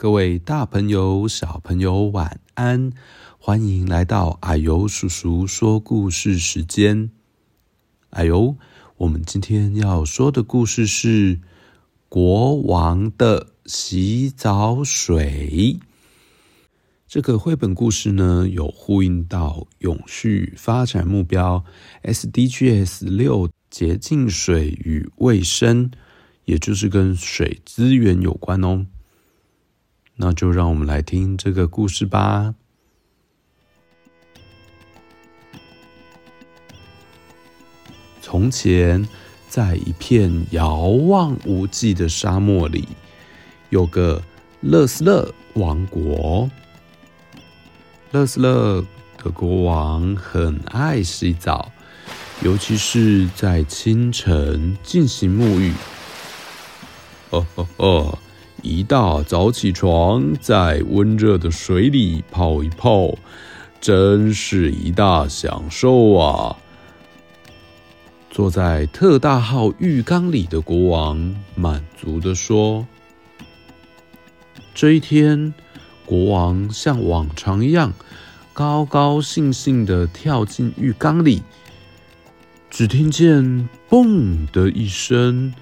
各位大朋友、小朋友，晚安！欢迎来到啊呦叔叔说故事时间。啊呦，我们今天要说的故事是《国王的洗澡水》。这个绘本故事呢，有呼应到永续发展目标 SDGs 六洁净水与卫生，也就是跟水资源有关哦。那就让我们来听这个故事吧。从前，在一片遥望无际的沙漠里，有个勒斯勒王国。勒斯勒的国王很爱洗澡，尤其是在清晨进行沐浴。哦哦哦！一大早起床，在温热的水里泡一泡，真是一大享受啊！坐在特大号浴缸里的国王满足地说：“这一天，国王像往常一样，高高兴兴地跳进浴缸里。只听见‘嘣’的一声，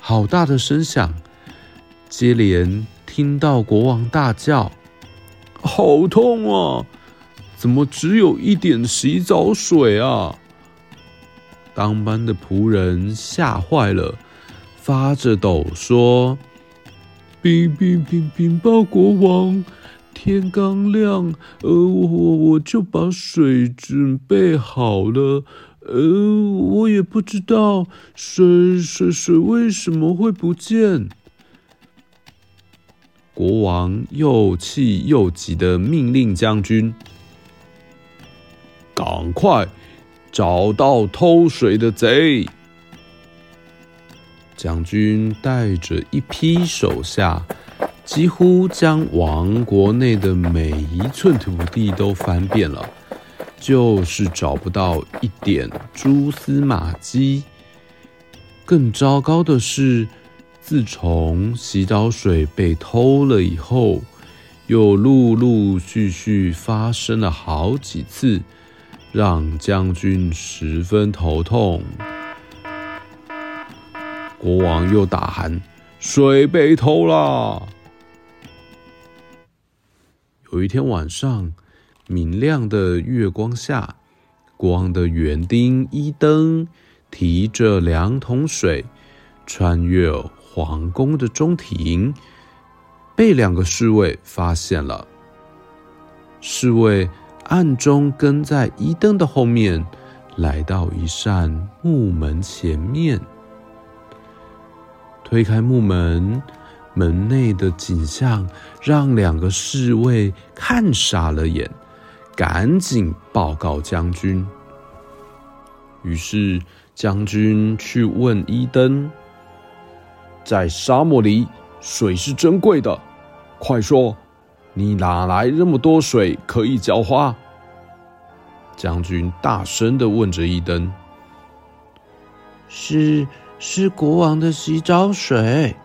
好大的声响。”接连听到国王大叫：“好痛啊！怎么只有一点洗澡水啊？”当班的仆人吓坏了，发着抖说：“禀禀禀禀报国王，天刚亮，呃，我我就把水准备好了，呃，我也不知道水水水为什么会不见。”国王又气又急的命令将军：“赶快找到偷水的贼！”将军带着一批手下，几乎将王国内的每一寸土地都翻遍了，就是找不到一点蛛丝马迹。更糟糕的是，自从洗澡水被偷了以后，又陆陆续续发生了好几次，让将军十分头痛。国王又大喊：“水被偷了！”有一天晚上，明亮的月光下，国王的园丁伊登提着两桶水，穿越皇宫的中庭，被两个侍卫发现了。侍卫暗中跟在伊登的后面，来到一扇木门前面，推开木门，门内的景象让两个侍卫看傻了眼，赶紧报告将军。于是将军去问伊登。在沙漠里，水是珍贵的。快说，你哪来那么多水可以浇花？将军大声地问着伊登：“是是国王的洗澡水。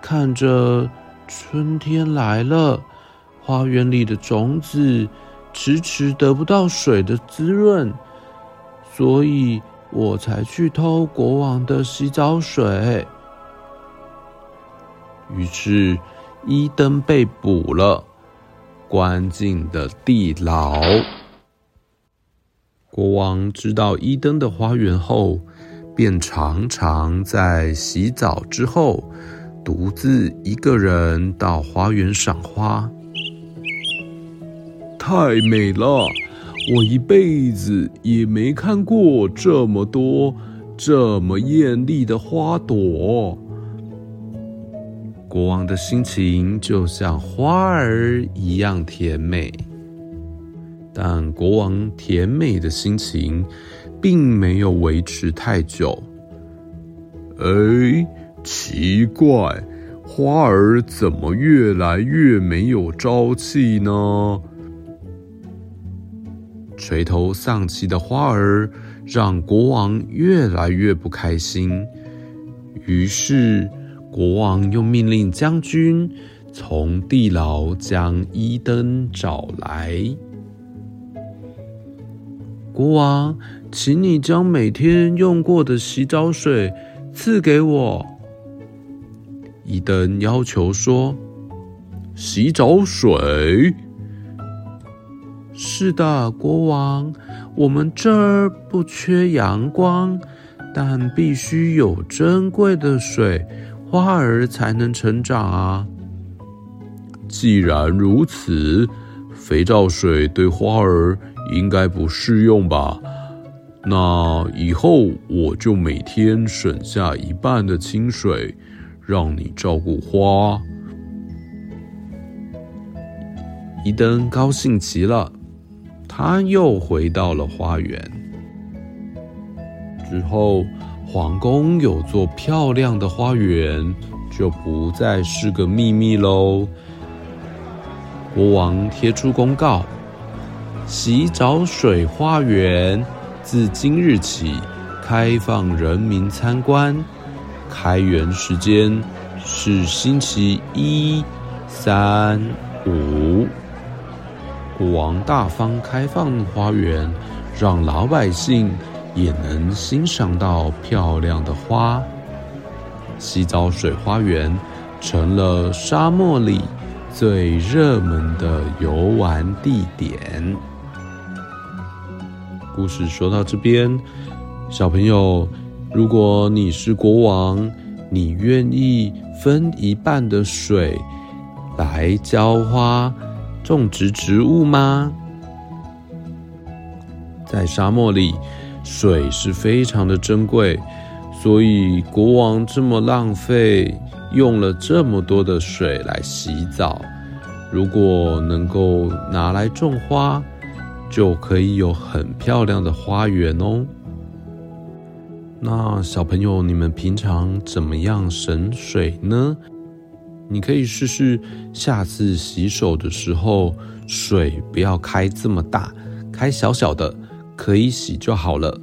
看着春天来了，花园里的种子迟迟得不到水的滋润，所以我才去偷国王的洗澡水。”于是，伊登被捕了，关进了地牢。国王知道伊登的花园后，便常常在洗澡之后，独自一个人到花园赏花。太美了，我一辈子也没看过这么多这么艳丽的花朵。国王的心情就像花儿一样甜美，但国王甜美的心情并没有维持太久。哎，奇怪，花儿怎么越来越没有朝气呢？垂头丧气的花儿让国王越来越不开心，于是。国王又命令将军从地牢将伊登找来。国王，请你将每天用过的洗澡水赐给我。伊登要求说：“洗澡水？是的，国王，我们这儿不缺阳光，但必须有珍贵的水，花儿才能成长啊。既然如此，肥皂水对花儿。”应该不适用吧？那以后我就每天省下一半的清水，让你照顾花。伊登高兴极了，他又回到了花园。之后，皇宫有座漂亮的花园，就不再是个秘密喽。国王贴出公告。洗澡水花园自今日起开放人民参观，开园时间是星期一、三、五。国王大方开放花园，让老百姓也能欣赏到漂亮的花。洗澡水花园成了沙漠里最热门的游玩地点。故事说到这边，小朋友，如果你是国王，你愿意分一半的水来浇花、种植植物吗？在沙漠里，水是非常的珍贵，所以国王这么浪费，用了这么多的水来洗澡。如果能够拿来种花，就可以有很漂亮的花园哦。那小朋友，你们平常怎么样省水呢？你可以试试，下次洗手的时候，水不要开这么大，开小小的，可以洗就好了。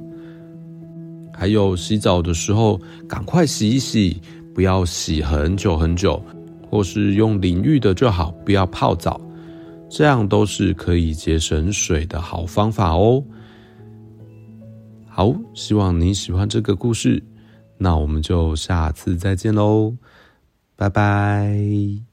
还有洗澡的时候，赶快洗一洗，不要洗很久很久，或是用淋浴的就好，不要泡澡。这样都是可以节省水的好方法哦。好，希望你喜欢这个故事，那我们就下次再见喽，拜拜。